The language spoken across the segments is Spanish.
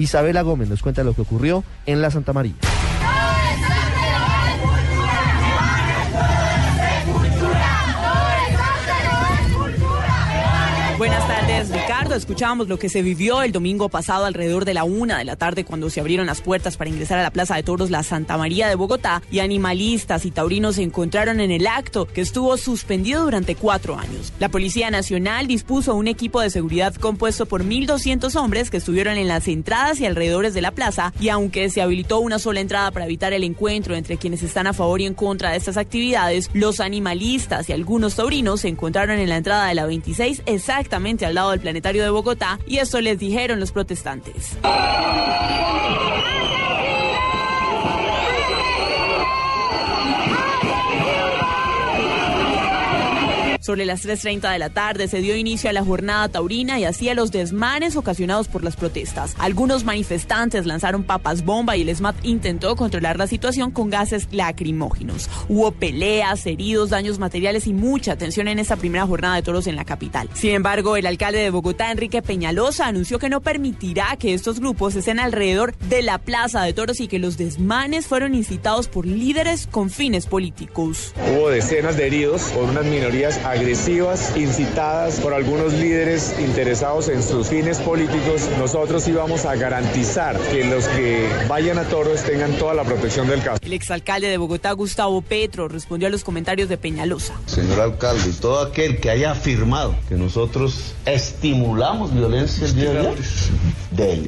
Isabela Gómez nos cuenta lo que ocurrió en la Santa María. Buenas tardes, Ricardo. Escuchábamos lo que se vivió el domingo pasado alrededor de la una de la tarde cuando se abrieron las puertas para ingresar a la Plaza de Toros La Santa María de Bogotá y animalistas y taurinos se encontraron en el acto que estuvo suspendido durante cuatro años. La Policía Nacional dispuso un equipo de seguridad compuesto por 1.200 hombres que estuvieron en las entradas y alrededores de la plaza y aunque se habilitó una sola entrada para evitar el encuentro entre quienes están a favor y en contra de estas actividades, los animalistas y algunos taurinos se encontraron en la entrada de la 26 exactamente al lado del planetario de Bogotá y esto les dijeron los protestantes. Sobre las 3.30 de la tarde se dio inicio a la jornada taurina y así a los desmanes ocasionados por las protestas. Algunos manifestantes lanzaron papas bomba y el SMAT intentó controlar la situación con gases lacrimógenos. Hubo peleas, heridos, daños materiales y mucha tensión en esta primera jornada de toros en la capital. Sin embargo, el alcalde de Bogotá, Enrique Peñalosa, anunció que no permitirá que estos grupos estén alrededor de la plaza de toros y que los desmanes fueron incitados por líderes con fines políticos. Hubo decenas de heridos por unas minorías agresivas incitadas por algunos líderes interesados en sus fines políticos, nosotros íbamos a garantizar que los que vayan a toros tengan toda la protección del caso. El exalcalde de Bogotá, Gustavo Petro, respondió a los comentarios de Peñalosa. Señor alcalde, todo aquel que haya afirmado que nosotros estimulamos violencia el día de hoy,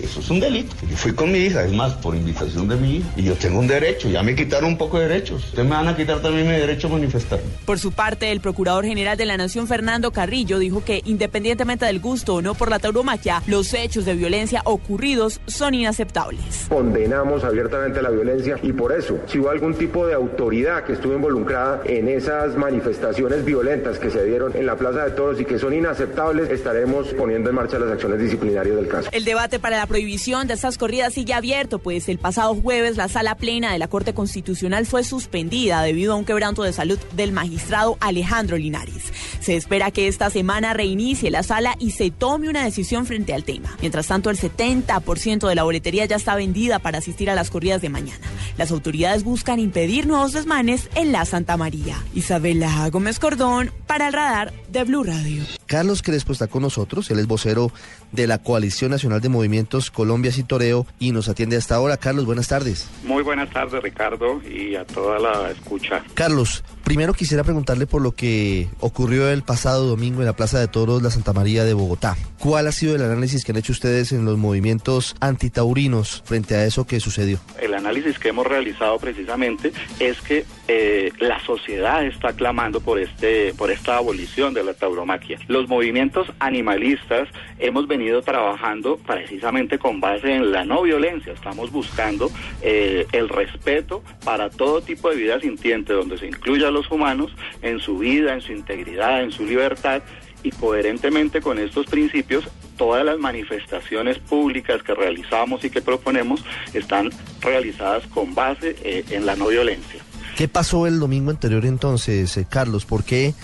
eso es un delito. Yo fui con mi hija, es más, por invitación de mi hija, y yo tengo un derecho, ya me quitaron un poco de derechos. Ustedes me van a quitar también mi derecho a manifestarme. Por su parte, el procurador general de la Nación, Fernando Carrillo, dijo que independientemente del gusto o no por la tauromaquia, los hechos de violencia ocurridos son inaceptables. Condenamos abiertamente la violencia y por eso, si hubo algún tipo de autoridad que estuvo involucrada en esas manifestaciones violentas que se dieron en la Plaza de Toros y que son inaceptables, estaremos poniendo en marcha las acciones disciplinarias del caso. El debate para la prohibición de estas corridas sigue abierto, pues el pasado jueves la sala plena de la Corte Constitucional fue suspendida debido a un quebranto de salud del magistrado Alejandro Linares. Se espera que esta semana reinicie la sala y se tome una decisión frente al tema. Mientras tanto, el 70% de la boletería ya está vendida para asistir a las corridas de mañana. Las autoridades buscan impedir nuevos desmanes en la Santa María. Isabela Gómez Cordón para el radar de Blue Radio. Carlos Crespo está con nosotros, él es vocero de la Coalición Nacional de Movimientos Colombia y Toreo y nos atiende hasta ahora. Carlos, buenas tardes. Muy buenas tardes, Ricardo, y a toda la escucha. Carlos, primero quisiera preguntarle por lo que ocurrió el pasado domingo en la Plaza de Toros La Santa María de Bogotá. ¿Cuál ha sido el análisis que han hecho ustedes en los movimientos antitaurinos frente a eso que sucedió? El análisis que hemos realizado precisamente es que eh, la sociedad está clamando por este por esta abolición de la tauromaquia. Los movimientos animalistas hemos venido trabajando precisamente con base en la no violencia. Estamos buscando eh, el respeto para todo tipo de vida sintiente, donde se incluya a los humanos en su vida, en su integridad, en su libertad y coherentemente con estos principios, todas las manifestaciones públicas que realizamos y que proponemos están realizadas con base eh, en la no violencia. ¿Qué pasó el domingo anterior entonces, eh, Carlos? ¿Por qué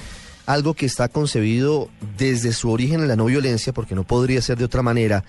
algo que está concebido desde su origen en la no violencia, porque no podría ser de otra manera,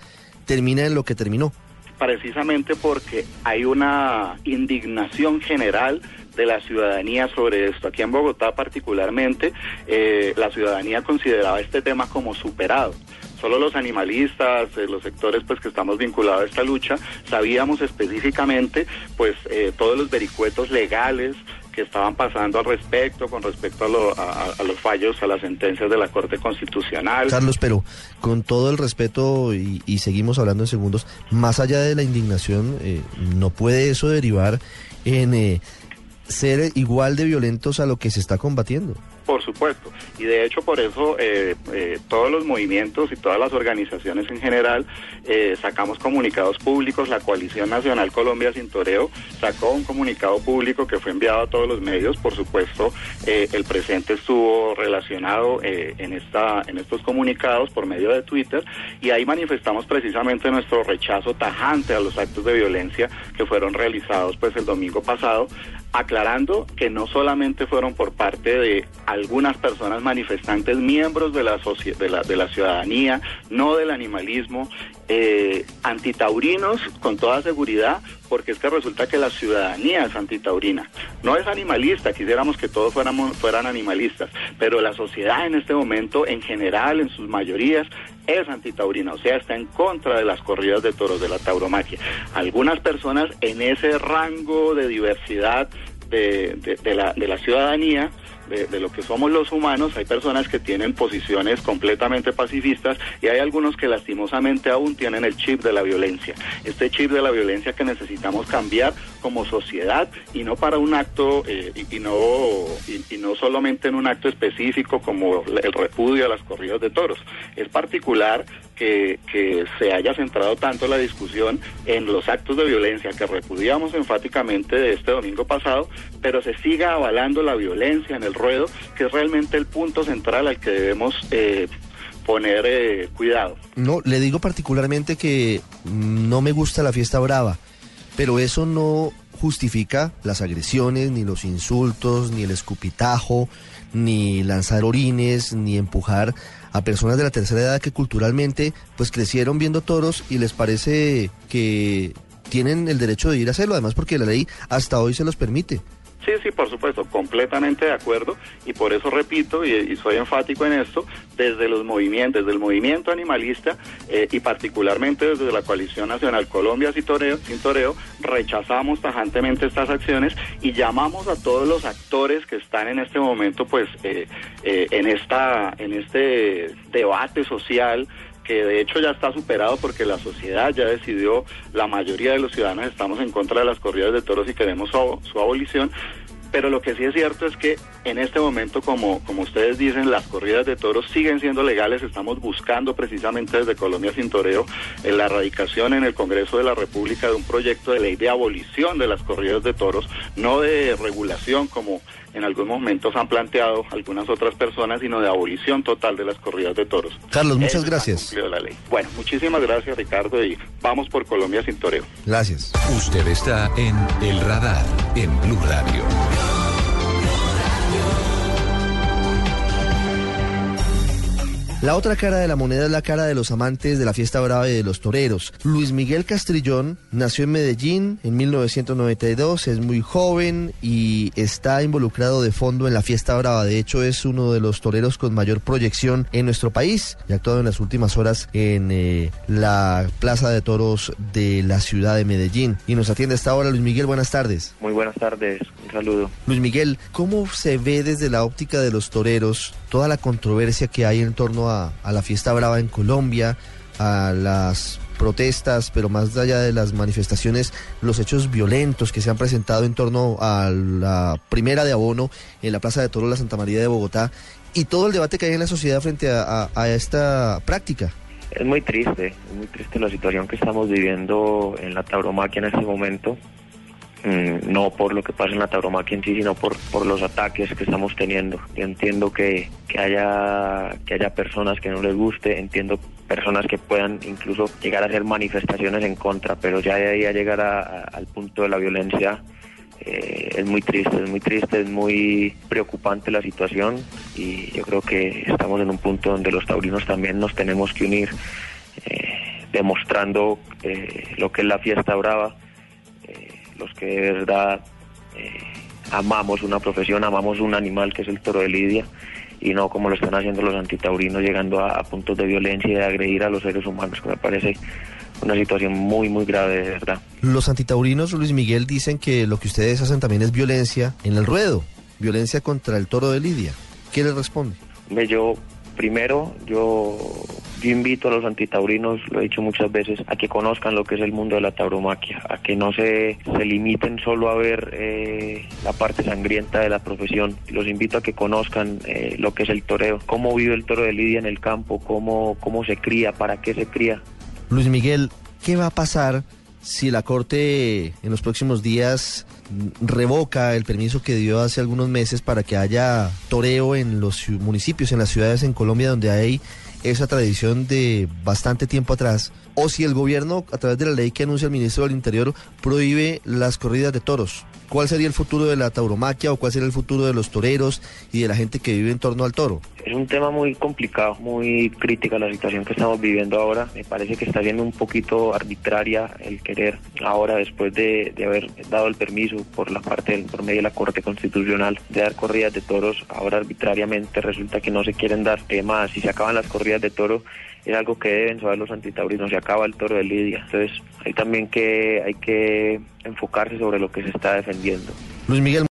termina en lo que terminó? Precisamente porque hay una indignación general de la ciudadanía sobre esto. Aquí en Bogotá particularmente, eh, la ciudadanía consideraba este tema como superado solo los animalistas, eh, los sectores pues que estamos vinculados a esta lucha, sabíamos específicamente pues eh, todos los vericuetos legales que estaban pasando al respecto, con respecto a, los fallos, a las sentencias de la Corte Constitucional. Carlos, pero con todo el respeto y, seguimos hablando en segundos, más allá de la indignación, ¿no puede eso derivar en ser igual de violentos a lo que se está combatiendo. Por supuesto, y de hecho por eso eh, eh, todos los movimientos y todas las organizaciones en general eh, sacamos comunicados públicos, la Coalición Nacional Colombia Sin Toreo sacó un comunicado público que fue enviado a todos los medios, por supuesto el presente estuvo relacionado en, esta, en estos comunicados por medio de Twitter. Y ahí manifestamos precisamente nuestro rechazo tajante a los actos de violencia que fueron realizados pues el domingo pasado aclarando que no solamente fueron por parte de algunas personas manifestantes, miembros de la, de la, de la ciudadanía, no del animalismo, eh, antitaurinos con toda seguridad, porque es que resulta que la ciudadanía es antitaurina. No es animalista, quisiéramos que todos fuéramos, fueran animalistas, pero la sociedad en este momento, en general, en sus mayorías, es antitaurina, o sea, está en contra de las corridas de toros, de la tauromaquia. Algunas personas en ese rango de diversidad de, de, la, de la ciudadanía de, lo que somos los humanos, hay personas que tienen posiciones completamente pacifistas y hay algunos que lastimosamente aún tienen el chip de la violencia. Este chip de la violencia que necesitamos cambiar como sociedad y no para un acto eh, y, no y, no solamente en un acto específico como el repudio a las corridas de toros. Es particular que, se haya centrado tanto la discusión en los actos de violencia que repudiamos enfáticamente de este domingo pasado, pero se siga avalando la violencia en el ruedo, que es realmente el punto central al que debemos eh, poner eh, cuidado. No, le digo particularmente que no me gusta la fiesta brava, pero eso no justifica las agresiones, ni los insultos, ni el escupitajo, ni lanzar orines, ni empujar a personas de la tercera edad que culturalmente pues crecieron viendo toros y les parece que tienen el derecho de ir a hacerlo, además porque la ley hasta hoy se los permite. Sí, sí, por supuesto, completamente de acuerdo y por eso repito y, soy enfático en esto, desde los movimientos, desde el movimiento animalista eh, y particularmente desde la coalición nacional Colombia sin toreo, sin toreo, rechazamos tajantemente estas acciones y llamamos a todos los actores que están en este momento, pues, eh, eh, en esta, en este debate social que de hecho ya está superado porque la sociedad ya decidió, la mayoría de los ciudadanos estamos en contra de las corridas de toros y queremos su, abolición, pero lo que sí es cierto es que en este momento, como, como ustedes dicen, las corridas de toros siguen siendo legales. Estamos buscando precisamente desde Colombia Sin Toreo en la erradicación en el Congreso de la República de un proyecto de ley de abolición de las corridas de toros, no de regulación como en algunos momentos han planteado algunas otras personas, sino de abolición total de las corridas de toros. Carlos, muchas gracias. La ley. Bueno, muchísimas gracias Ricardo y vamos por Colombia sin toreo. Gracias. Usted está en El Radar, en Blue Radio. La otra cara de la moneda es la cara de los amantes de la fiesta brava y de los toreros. Luis Miguel Castrillón nació en Medellín en 1992, es muy joven y está involucrado de fondo en la fiesta brava. De hecho, es uno de los toreros con mayor proyección en nuestro país y ha actuado en las últimas horas en eh, la Plaza de Toros de la ciudad de Medellín. Y nos atiende esta hora Luis Miguel, buenas tardes. Muy buenas tardes, un saludo. Luis Miguel, ¿cómo se ve desde la óptica de los toreros toda la controversia que hay en torno a, la fiesta brava en Colombia, a las protestas, pero más allá de las manifestaciones, los hechos violentos que se han presentado en torno a la primera de abono en la Plaza de Toro la Santa María de Bogotá y todo el debate que hay en la sociedad frente a, a esta práctica. Es muy triste, es muy triste la situación que estamos viviendo en la tauromaquia en este momento. Mm, no por lo que pasa en la tauromaquia en sí, sino por, por los ataques que estamos teniendo. Yo entiendo que, que, haya, que haya personas que no les guste, entiendo personas que puedan incluso llegar a hacer manifestaciones en contra, pero ya de ahí a llegar al punto de la violencia eh, es muy triste, es muy triste, es muy preocupante la situación y yo creo que estamos en un punto donde los taurinos también nos tenemos que unir, eh, demostrando eh, lo que es la fiesta brava los que de verdad eh, amamos una profesión, amamos un animal que es el toro de Lidia y no como lo están haciendo los antitaurinos llegando a, puntos de violencia y de agredir a los seres humanos, que me parece una situación muy, muy grave, de verdad. Los antitaurinos, Luis Miguel, dicen que lo que ustedes hacen también es violencia en el ruedo, violencia contra el toro de Lidia. ¿Qué les responde? Yo, primero, yo yo invito a los antitaurinos, lo he dicho muchas veces, a que conozcan lo que es el mundo de la tauromaquia, a que no se, se limiten solo a ver eh, la parte sangrienta de la profesión. Los invito a que conozcan eh, lo que es el toreo, cómo vive el toro de Lidia en el campo, cómo, cómo se cría, para qué se cría. Luis Miguel, ¿qué va a pasar si la Corte en los próximos días revoca el permiso que dio hace algunos meses para que haya toreo en los municipios, en las ciudades en Colombia donde hay esa tradición de bastante tiempo atrás, o si el gobierno, a través de la ley que anuncia el ministro del Interior, prohíbe las corridas de toros. ¿Cuál sería el futuro de la tauromaquia o cuál sería el futuro de los toreros y de la gente que vive en torno al toro? Es un tema muy complicado, muy crítica la situación que estamos viviendo ahora. Me parece que está siendo un poquito arbitraria el querer ahora, después de, haber dado el permiso por la parte del, por medio de la Corte Constitucional de dar corridas de toros, ahora arbitrariamente resulta que no se quieren dar temas. Si se acaban las corridas de toro, es algo que deben saber los antitaurinos, se acaba el toro de Lidia. Entonces hay también que, hay que enfocarse sobre lo que se está defendiendo. Luis Miguel.